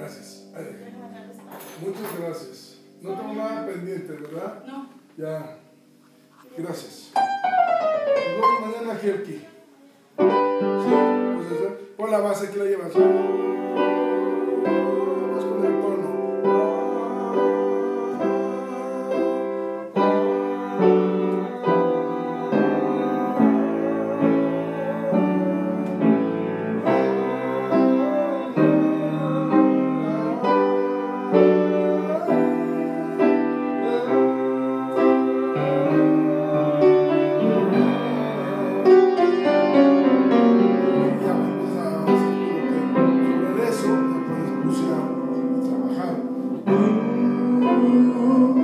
Gracias. Muchas gracias. No tengo nada pendiente, ¿verdad? No. Ya. Gracias. Nos vemos mañana, Jerky. Sí, pues, por la base que la llevas. Oh.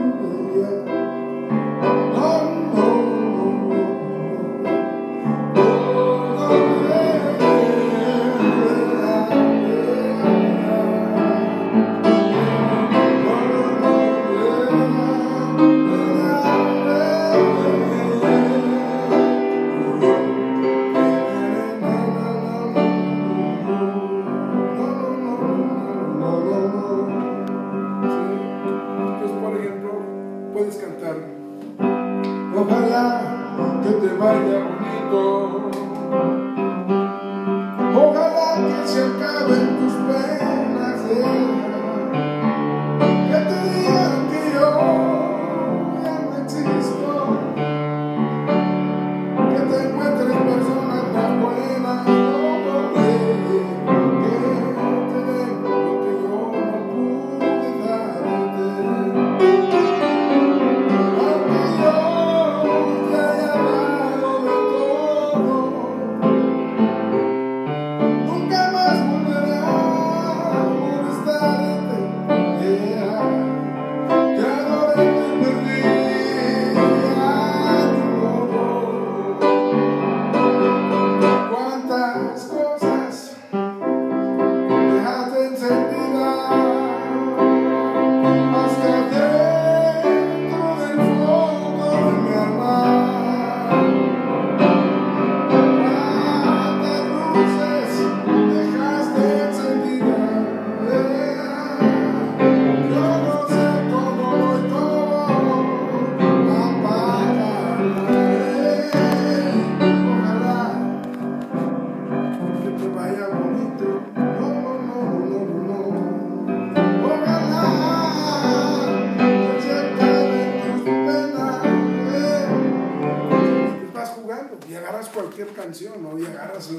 agarrarlo. Y agarras cualquier canción, ¿no? Y agarras...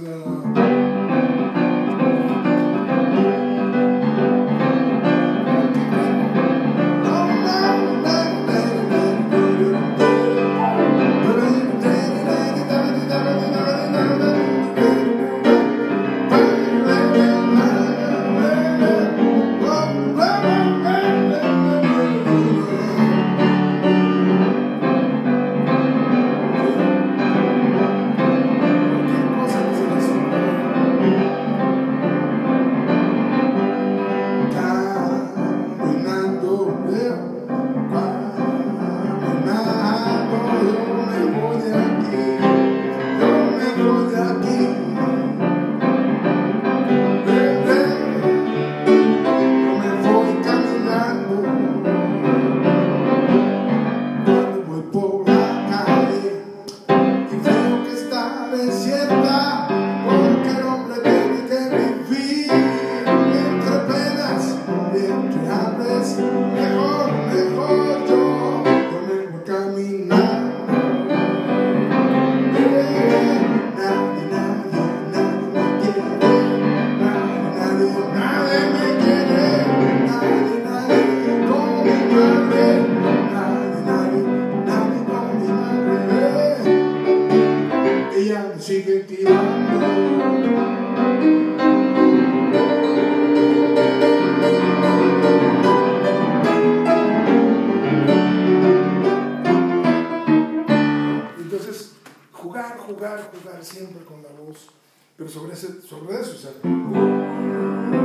jugar siempre con la voz, pero sobre, ese, sobre eso, o sea,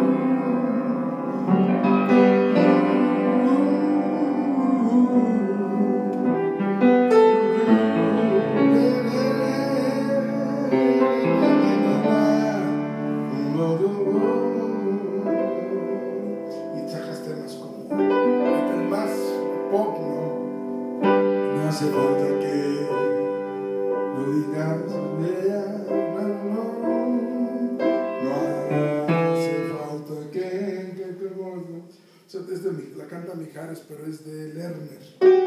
Mijares, pero es de Lerner.